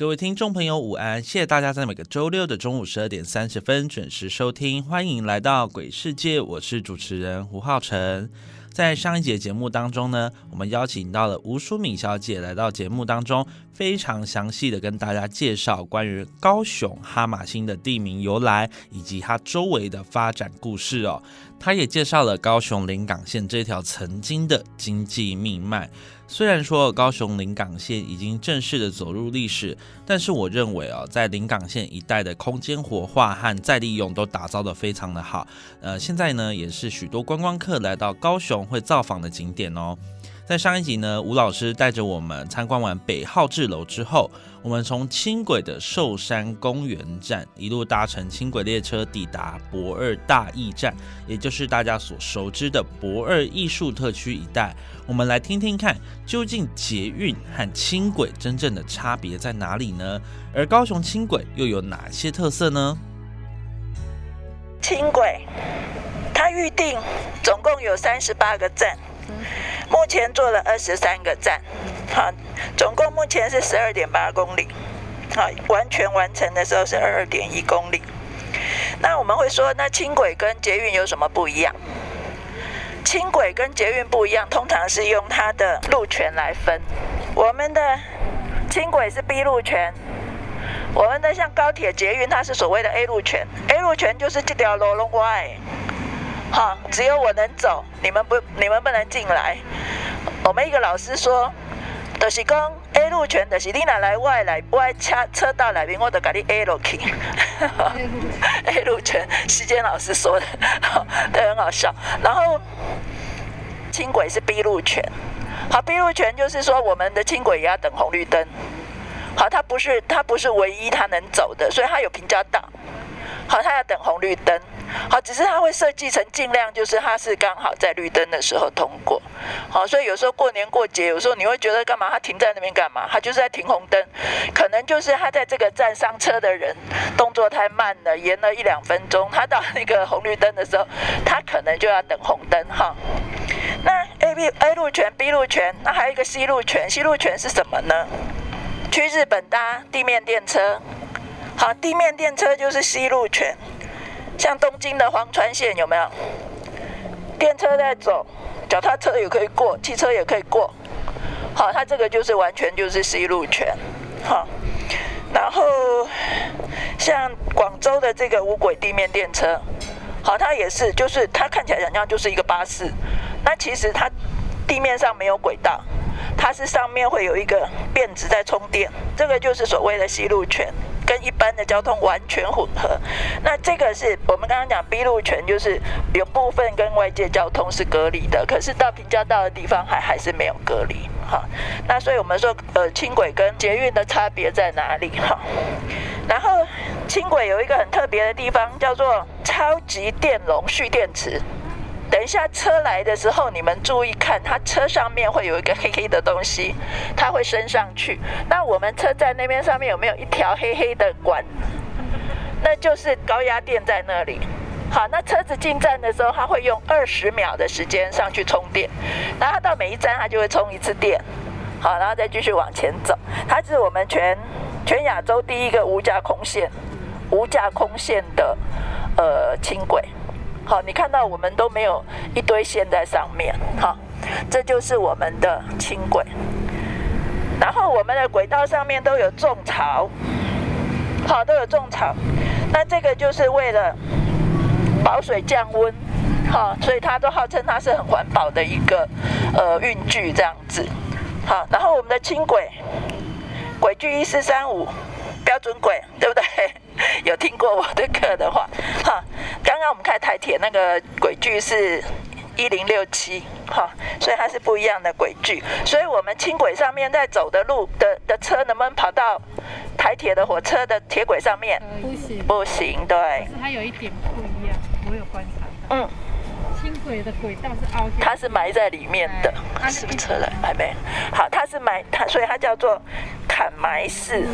各位听众朋友，午安！谢谢大家在每个周六的中午十二点三十分准时收听，欢迎来到鬼世界，我是主持人胡浩辰。在上一节节目当中呢，我们邀请到了吴淑敏小姐来到节目当中，非常详细的跟大家介绍关于高雄哈马星的地名由来以及它周围的发展故事哦。他也介绍了高雄临港线这条曾经的经济命脉。虽然说高雄临港线已经正式的走入历史，但是我认为哦，在临港线一带的空间活化和再利用都打造的非常的好。呃，现在呢也是许多观光客来到高雄会造访的景点哦。在上一集呢，吴老师带着我们参观完北号志楼之后，我们从轻轨的寿山公园站一路搭乘轻轨列车抵达博二大驿站，也就是大家所熟知的博二艺术特区一带。我们来听听看，究竟捷运和轻轨真正的差别在哪里呢？而高雄轻轨又有哪些特色呢？轻轨它预定总共有三十八个站。目前做了二十三个站，好，总共目前是十二点八公里，好，完全完成的时候是二二点一公里。那我们会说，那轻轨跟捷运有什么不一样？轻轨跟捷运不一样，通常是用它的路权来分。我们的轻轨是 B 路权，我们的像高铁、捷运，它是所谓的 A 路权。A 路权就是这条路龙外。好，只有我能走，你们不，你们不能进来。我们一个老师说，就是讲 A 路权，就是你哪来外来外车车道来边，我都给你 A 路去。A 路权，时间老师说的，对，很好笑。然后轻轨是 B 路权，好，B 路权就是说我们的轻轨也要等红绿灯。好，它不是它不是唯一它能走的，所以它有平交道。好，它要等红绿灯。好，只是它会设计成尽量就是它是刚好在绿灯的时候通过。好，所以有时候过年过节，有时候你会觉得干嘛？它停在那边干嘛？它就是在停红灯，可能就是它在这个站上车的人动作太慢了，延了一两分钟。他到那个红绿灯的时候，他可能就要等红灯哈。那 A B A 路权 B 路权，那还有一个 C 路权，C 路权是什么呢？去日本搭地面电车。好，地面电车就是西路权。像东京的黄川线有没有电车在走，脚踏车也可以过，汽车也可以过。好，它这个就是完全就是西路权。好，然后像广州的这个无轨地面电车，好，它也是，就是它看起来好像就是一个巴士，那其实它地面上没有轨道，它是上面会有一个变子在充电，这个就是所谓的西路权。跟一般的交通完全混合，那这个是我们刚刚讲 B 路权，就是有部分跟外界交通是隔离的，可是到平交道的地方还还是没有隔离。哈，那所以我们说，呃，轻轨跟捷运的差别在哪里？哈，然后轻轨有一个很特别的地方，叫做超级电容蓄电池。等一下车来的时候，你们注意看，它车上面会有一个黑黑的东西，它会升上去。那我们车站那边上面有没有一条黑黑的管？那就是高压电在那里。好，那车子进站的时候，它会用二十秒的时间上去充电，然后它到每一站它就会充一次电。好，然后再继续往前走。它是我们全全亚洲第一个无架空线、无架空线的呃轻轨。好，你看到我们都没有一堆线在上面，好，这就是我们的轻轨。然后我们的轨道上面都有种草，好，都有种草。那这个就是为了保水降温，好，所以它都号称它是很环保的一个呃运具这样子。好，然后我们的轻轨，轨距一四三五，标准轨，对不对？有听过我的课的话，哈，刚刚我们开台铁那个轨距是。一零六七，哈，所以它是不一样的轨距，所以我们轻轨上面在走的路的的车能不能跑到台铁的火车的铁轨上面？不行，不行，对。可是它有一点不一样，我有观察到。嗯。轻轨的轨道是凹它是埋在里面的，是不是车来？还没。好，它是埋它，所以它叫做砍埋式。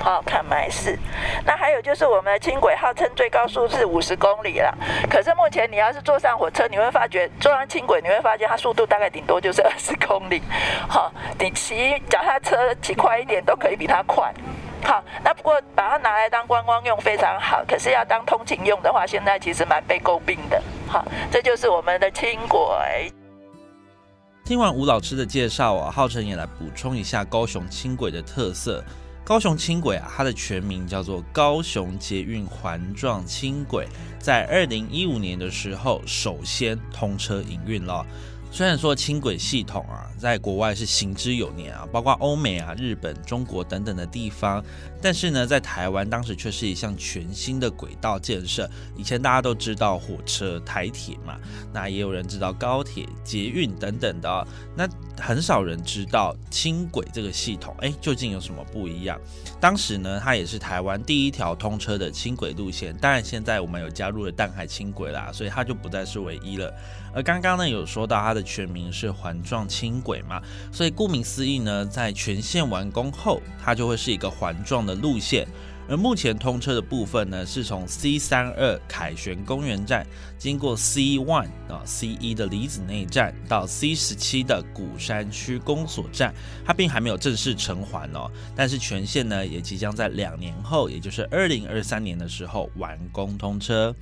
好，砍埋式。那还有就是我们的轻轨号称最高速是五十公里了，可是目前你要是坐上火车，你会发觉坐上轻轨，你会发现它速度大概顶多就是二十公里。好，你骑脚踏车骑快一点都可以比它快。好，那不过把它拿来当观光用非常好，可是要当通勤用的话，现在其实蛮被诟病的。好，这就是我们的轻轨。听完吴老师的介绍啊，浩辰也来补充一下高雄轻轨的特色。高雄轻轨啊，它的全名叫做高雄捷运环状轻轨，在二零一五年的时候首先通车营运了。虽然说轻轨系统啊，在国外是行之有年啊，包括欧美啊、日本、中国等等的地方，但是呢，在台湾当时却是一项全新的轨道建设。以前大家都知道火车、台铁嘛，那也有人知道高铁、捷运等等的，那很少人知道轻轨这个系统，哎，究竟有什么不一样？当时呢，它也是台湾第一条通车的轻轨路线。当然，现在我们有加入了淡海轻轨啦，所以它就不再是唯一了。而刚刚呢，有说到它的全名是环状轻轨嘛，所以顾名思义呢，在全线完工后，它就会是一个环状的路线。而目前通车的部分呢，是从 C 三二凯旋公园站，经过 C one 啊 C 一的离子内站，到 C 十七的古山区公所站，它并还没有正式成环哦。但是全线呢，也即将在两年后，也就是二零二三年的时候完工通车。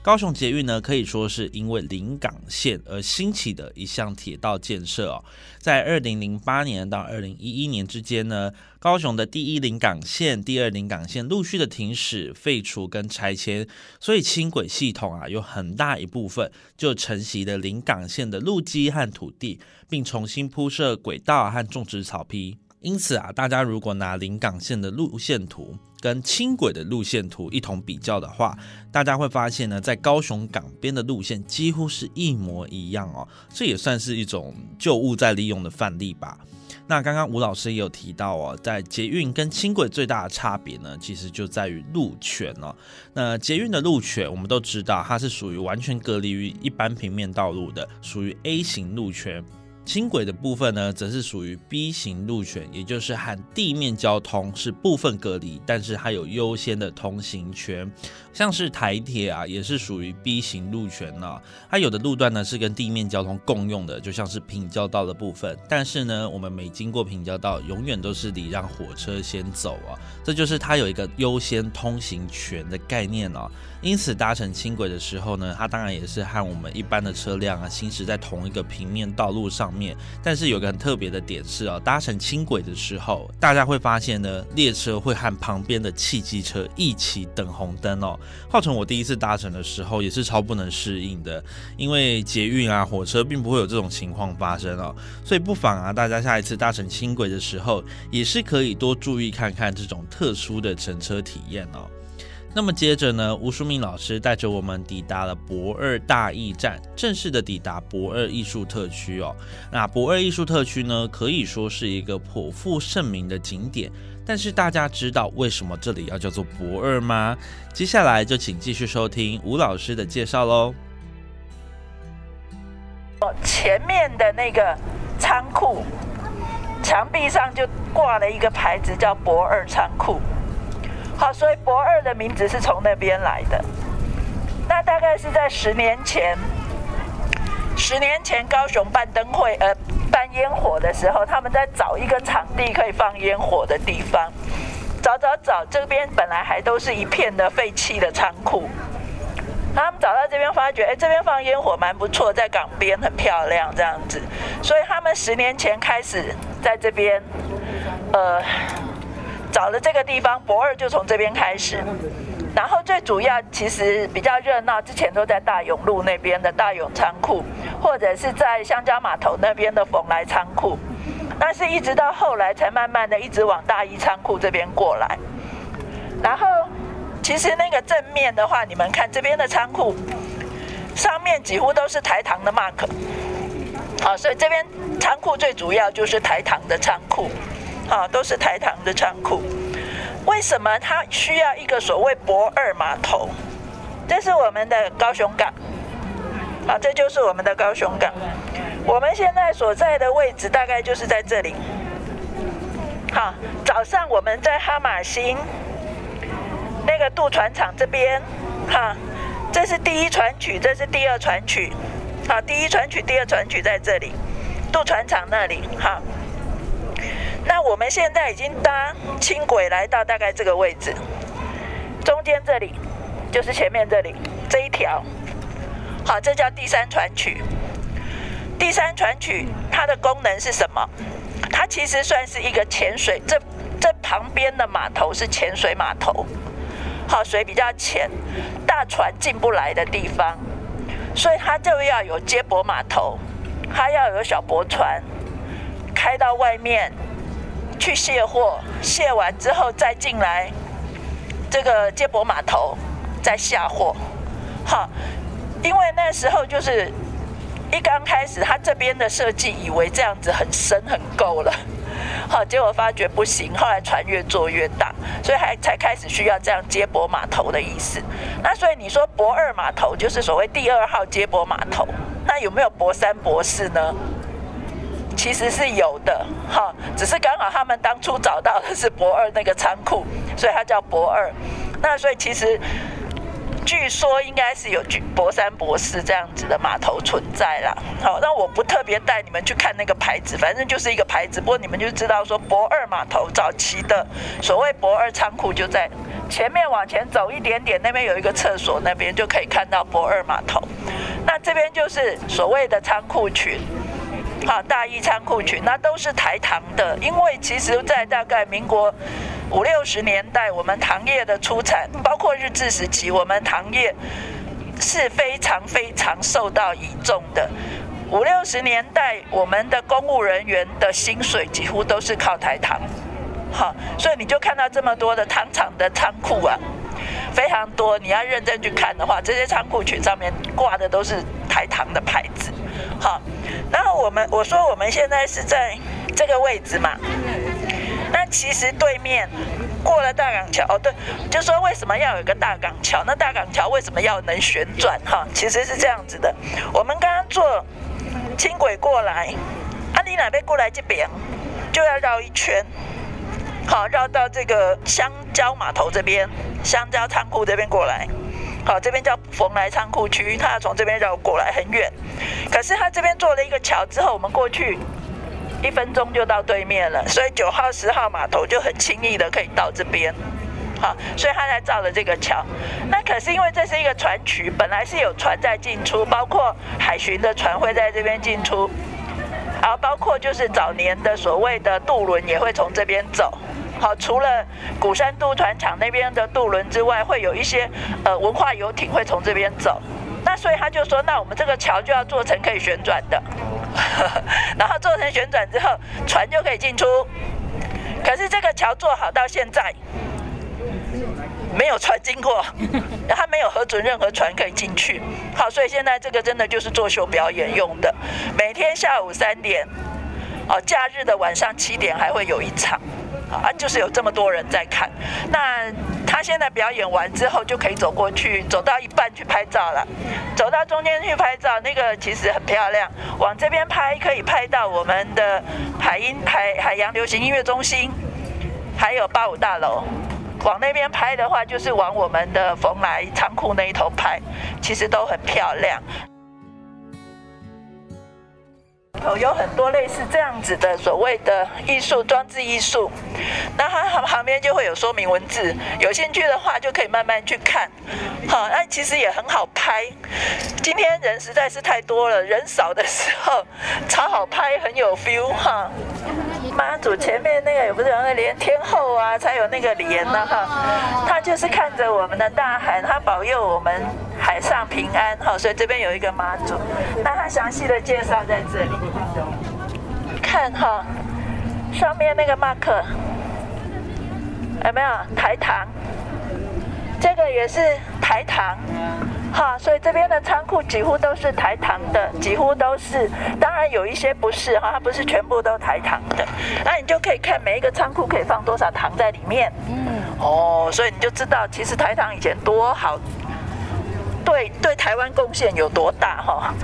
高雄捷运呢，可以说是因为临港线而兴起的一项铁道建设哦。在二零零八年到二零一一年之间呢，高雄的第一临港线、第二临港线陆续的停驶、废除跟拆迁，所以轻轨系统啊，有很大一部分就承袭了临港线的路基和土地，并重新铺设轨道和种植草皮。因此啊，大家如果拿临港线的路线图跟轻轨的路线图一同比较的话，大家会发现呢，在高雄港边的路线几乎是一模一样哦。这也算是一种旧物再利用的范例吧。那刚刚吴老师也有提到哦，在捷运跟轻轨最大的差别呢，其实就在于路权哦。那捷运的路权，我们都知道它是属于完全隔离于一般平面道路的，属于 A 型路权。轻轨的部分呢，则是属于 B 型路权，也就是和地面交通是部分隔离，但是它有优先的通行权。像是台铁啊，也是属于 B 型路权呢。它有的路段呢是跟地面交通共用的，就像是平交道的部分。但是呢，我们每经过平交道，永远都是礼让火车先走啊。这就是它有一个优先通行权的概念哦。因此搭乘轻轨的时候呢，它当然也是和我们一般的车辆啊行驶在同一个平面道路上面。但是有个很特别的点是哦，搭乘轻轨的时候，大家会发现呢，列车会和旁边的汽机车一起等红灯哦。号称我第一次搭乘的时候也是超不能适应的，因为捷运啊、火车并不会有这种情况发生哦。所以不妨啊，大家下一次搭乘轻轨的时候，也是可以多注意看看这种特殊的乘车体验哦。那么接着呢，吴淑敏老师带着我们抵达了博二大驿站，正式的抵达博二艺术特区哦。那博二艺术特区呢，可以说是一个颇负盛名的景点。但是大家知道为什么这里要叫做博二吗？接下来就请继续收听吴老师的介绍喽。前面的那个仓库墙壁上就挂了一个牌子，叫博二仓库。好，所以博二的名字是从那边来的。那大概是在十年前，十年前高雄办灯会，呃，办烟火的时候，他们在找一个场地可以放烟火的地方。找找找，这边本来还都是一片的废弃的仓库。他们找到这边，发觉，哎，这边放烟火蛮不错，在港边很漂亮，这样子。所以他们十年前开始在这边，呃。找了这个地方，博二就从这边开始。然后最主要其实比较热闹，之前都在大永路那边的大永仓库，或者是在香蕉码头那边的蓬莱仓库。那是一直到后来才慢慢的一直往大一仓库这边过来。然后其实那个正面的话，你们看这边的仓库上面几乎都是台糖的 mark。好，所以这边仓库最主要就是台糖的仓库，好，都是台糖的仓库。为什么它需要一个所谓博二码头？这是我们的高雄港，好，这就是我们的高雄港。我们现在所在的位置大概就是在这里。好，早上我们在哈马星那个渡船厂这边，哈，这是第一船曲，这是第二船曲。好，第一船曲、第二船曲在这里，渡船厂那里。好，那我们现在已经搭轻轨来到大概这个位置，中间这里就是前面这里这一条。好，这叫第三船曲。第三船曲它的功能是什么？它其实算是一个潜水，这这旁边的码头是潜水码头。好，水比较浅，大船进不来的地方。所以它就要有接驳码头，它要有小驳船开到外面去卸货，卸完之后再进来这个接驳码头再下货。好，因为那时候就是一刚开始，他这边的设计以为这样子很深很够了。好，结果发觉不行，后来船越做越大，所以还才开始需要这样接驳码头的意思。那所以你说博二码头就是所谓第二号接驳码头，那有没有博三、博四呢？其实是有的，哈，只是刚好他们当初找到的是博二那个仓库，所以它叫博二。那所以其实。据说应该是有博三、博四这样子的码头存在啦。好，那我不特别带你们去看那个牌子，反正就是一个牌子。不过你们就知道说博二码头早期的所谓博二仓库就在前面往前走一点点，那边有一个厕所，那边就可以看到博二码头。那这边就是所谓的仓库群。好，大一仓库群那都是台糖的，因为其实，在大概民国五六十年代，我们糖业的出产，包括日治时期，我们糖业是非常非常受到倚重的。五六十年代，我们的公务人员的薪水几乎都是靠台糖，好，所以你就看到这么多的糖厂的仓库啊，非常多。你要认真去看的话，这些仓库群上面挂的都是台糖的牌子。好，然后我们我说我们现在是在这个位置嘛，那其实对面过了大港桥哦，对，就说为什么要有个大港桥？那大港桥为什么要能旋转？哈，其实是这样子的，我们刚刚坐轻轨过来，啊，你哪边过来这边就要绕一圈，好，绕到这个香蕉码头这边，香蕉仓库这边过来。好，这边叫蓬莱仓库区，他要从这边绕过来很远，可是他这边做了一个桥之后，我们过去一分钟就到对面了，所以九号、十号码头就很轻易的可以到这边。好，所以他才造了这个桥。那可是因为这是一个船渠，本来是有船在进出，包括海巡的船会在这边进出，然后包括就是早年的所谓的渡轮也会从这边走。好，除了鼓山渡船厂那边的渡轮之外，会有一些呃文化游艇会从这边走。那所以他就说，那我们这个桥就要做成可以旋转的，然后做成旋转之后，船就可以进出。可是这个桥做好到现在，没有船经过，他没有核准任何船可以进去。好，所以现在这个真的就是作秀表演用的，每天下午三点，哦，假日的晚上七点还会有一场。啊，就是有这么多人在看，那他现在表演完之后就可以走过去，走到一半去拍照了，走到中间去拍照，那个其实很漂亮。往这边拍可以拍到我们的海音海海洋流行音乐中心，还有八五大楼。往那边拍的话，就是往我们的蓬莱仓库那一头拍，其实都很漂亮。有很多类似这样子的所谓的艺术装置艺术，那它旁边就会有说明文字，有兴趣的话就可以慢慢去看。好，那其实也很好拍。今天人实在是太多了，人少的时候超好拍，很有 feel 哈。妈祖前面那个也不是有那个莲天后啊，才有那个莲呢哈。他就是看着我们的大海，他保佑我们海上平安哈。所以这边有一个妈祖，那他详细的介绍在这里。看哈，上面那个 mark 有没有台糖？这个也是台糖。哈，所以这边的仓库几乎都是台糖的，几乎都是。当然有一些不是哈，它不是全部都台糖的。那你就可以看每一个仓库可以放多少糖在里面。嗯。哦，所以你就知道其实台糖以前多好，对对台湾贡献有多大哈。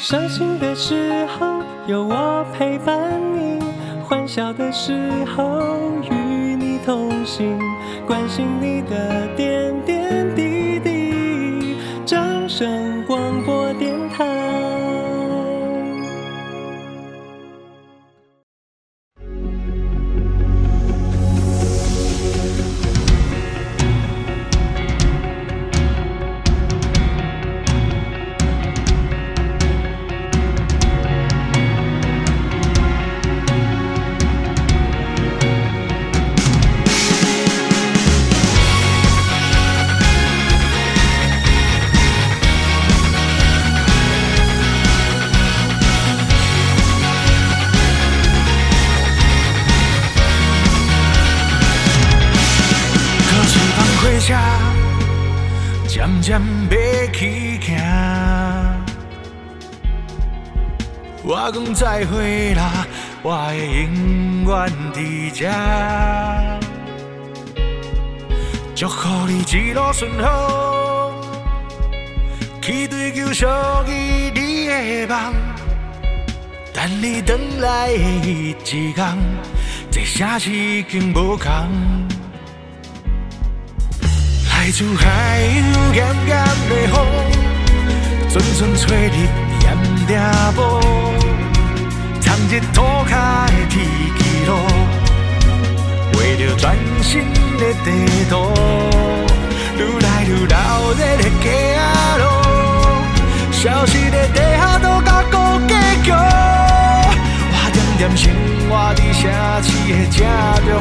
伤心的时候有我陪伴你。欢笑的时候与你同行，关心你的点车渐渐要去行，我讲再会啦，我会永远伫这。祝福你一路顺风，去追求属于你的梦。等你回来的一天，这城市已经无同。来自海洋咸咸的风，阵阵吹入盐埕埔，藏日土脚的天气路，画着全新的地图，愈来愈闹热的街仔路，消失的地下都甲古结局，我点点生活在城市的正中，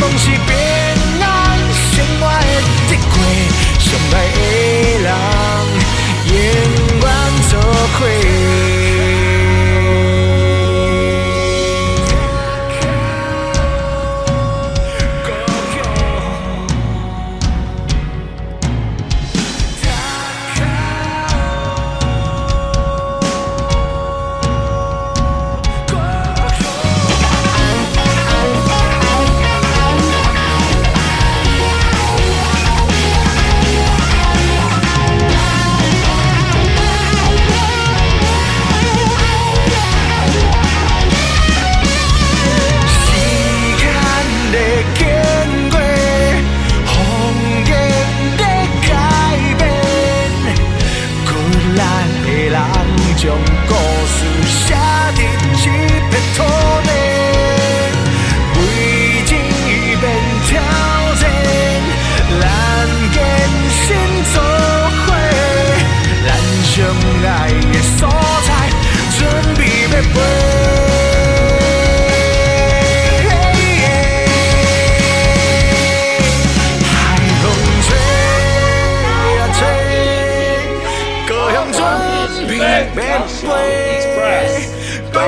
拢是平安生活的日过，相爱的人永远做伙。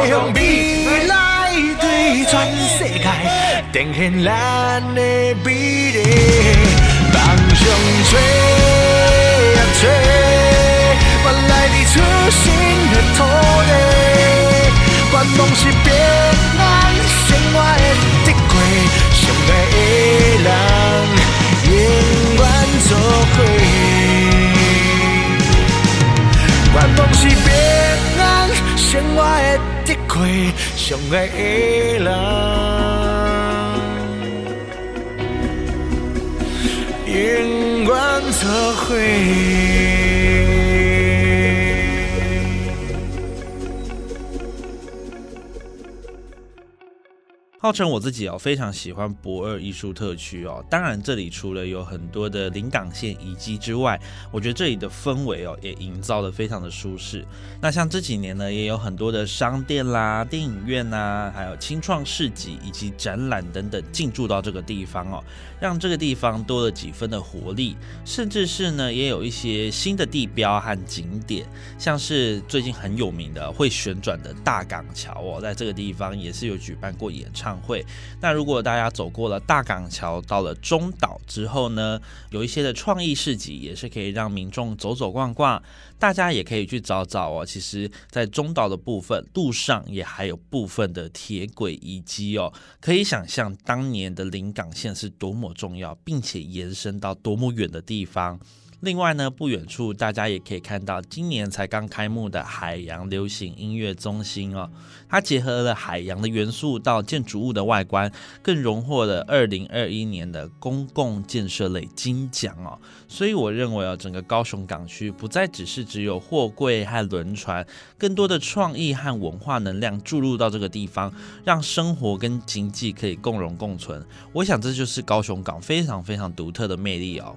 向未来对全世界展现咱的美丽。梦想追啊追，我来自出新的土地，愿望是平安生活的滴过，相爱的人永远做伙。愿望是平。我的得过上爱的人，永远作伙。号称我自己哦，非常喜欢博二艺术特区哦。当然，这里除了有很多的临港线遗迹之外，我觉得这里的氛围哦，也营造的非常的舒适。那像这几年呢，也有很多的商店啦、电影院呐，还有清创市集以及展览等等进驻到这个地方哦，让这个地方多了几分的活力。甚至是呢，也有一些新的地标和景点，像是最近很有名的会旋转的大港桥哦，在这个地方也是有举办过演唱。会那如果大家走过了大港桥，到了中岛之后呢，有一些的创意市集也是可以让民众走走逛逛，大家也可以去找找哦。其实，在中岛的部分路上也还有部分的铁轨遗迹哦，可以想象当年的临港线是多么重要，并且延伸到多么远的地方。另外呢，不远处大家也可以看到今年才刚开幕的海洋流行音乐中心哦，它结合了海洋的元素到建筑物的外观，更荣获了二零二一年的公共建设类金奖哦。所以我认为啊，整个高雄港区不再只是只有货柜和轮船，更多的创意和文化能量注入到这个地方，让生活跟经济可以共荣共存。我想这就是高雄港非常非常独特的魅力哦。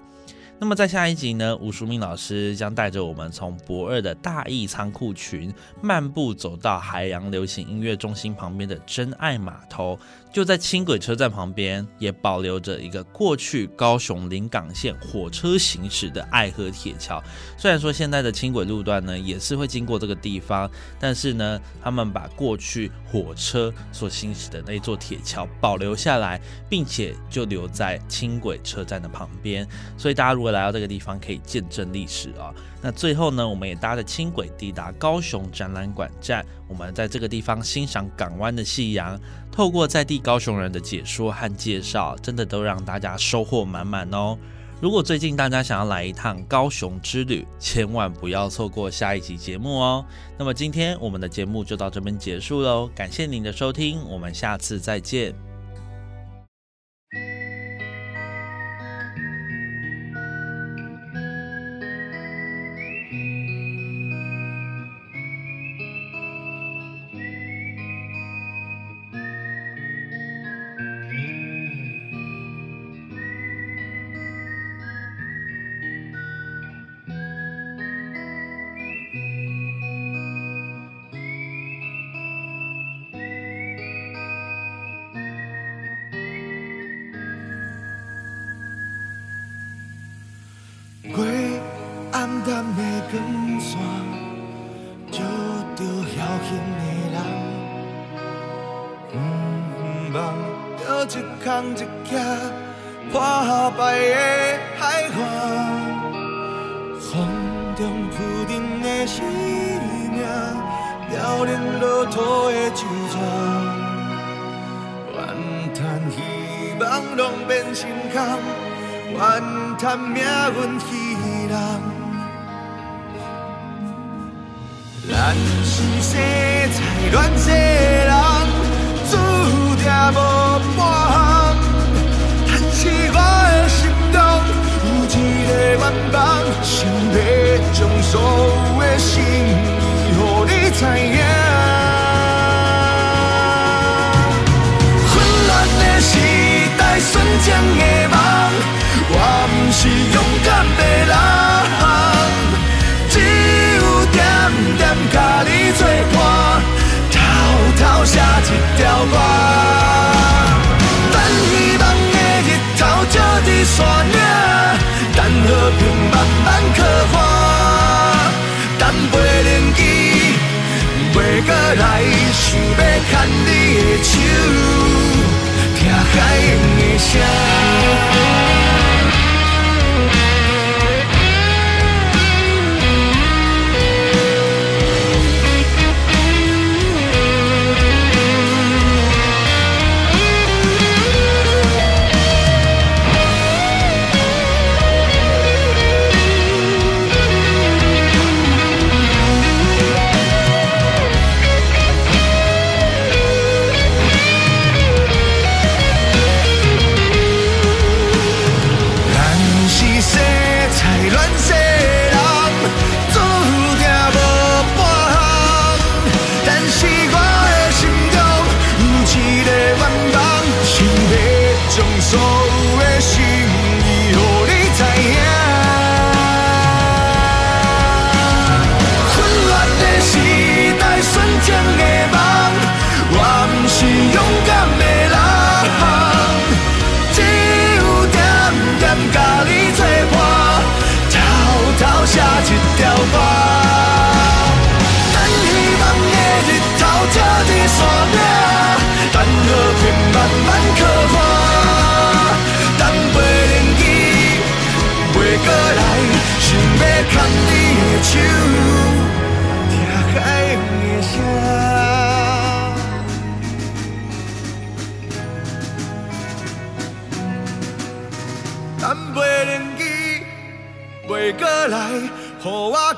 那么在下一集呢，吴淑敏老师将带着我们从博二的大义仓库群漫步走到海洋流行音乐中心旁边的真爱码头。就在轻轨车站旁边，也保留着一个过去高雄临港线火车行驶的爱河铁桥。虽然说现在的轻轨路段呢也是会经过这个地方，但是呢，他们把过去火车所行驶的那座铁桥保留下来，并且就留在轻轨车站的旁边。所以大家如果来到这个地方，可以见证历史啊。那最后呢，我们也搭着轻轨抵达高雄展览馆站，我们在这个地方欣赏港湾的夕阳。透过在地高雄人的解说和介绍，真的都让大家收获满满哦。如果最近大家想要来一趟高雄之旅，千万不要错过下一集节目哦。那么今天我们的节目就到这边结束喽，感谢您的收听，我们下次再见。小心的人，毋茫着一空一刻破败的海岸，风中浮沉的性命，凋零落土的酒盏，怨叹希望拢变成空，怨叹命运戏弄。咱是生在乱世人，注定无半项。但是我的心中有一个愿望，想要将所有的心意予你知影。袂过来，想要牵你的手，听海浪的声。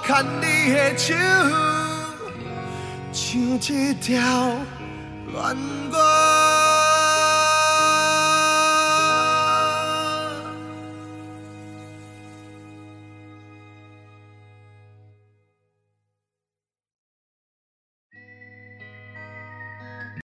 牵你的手，像一条。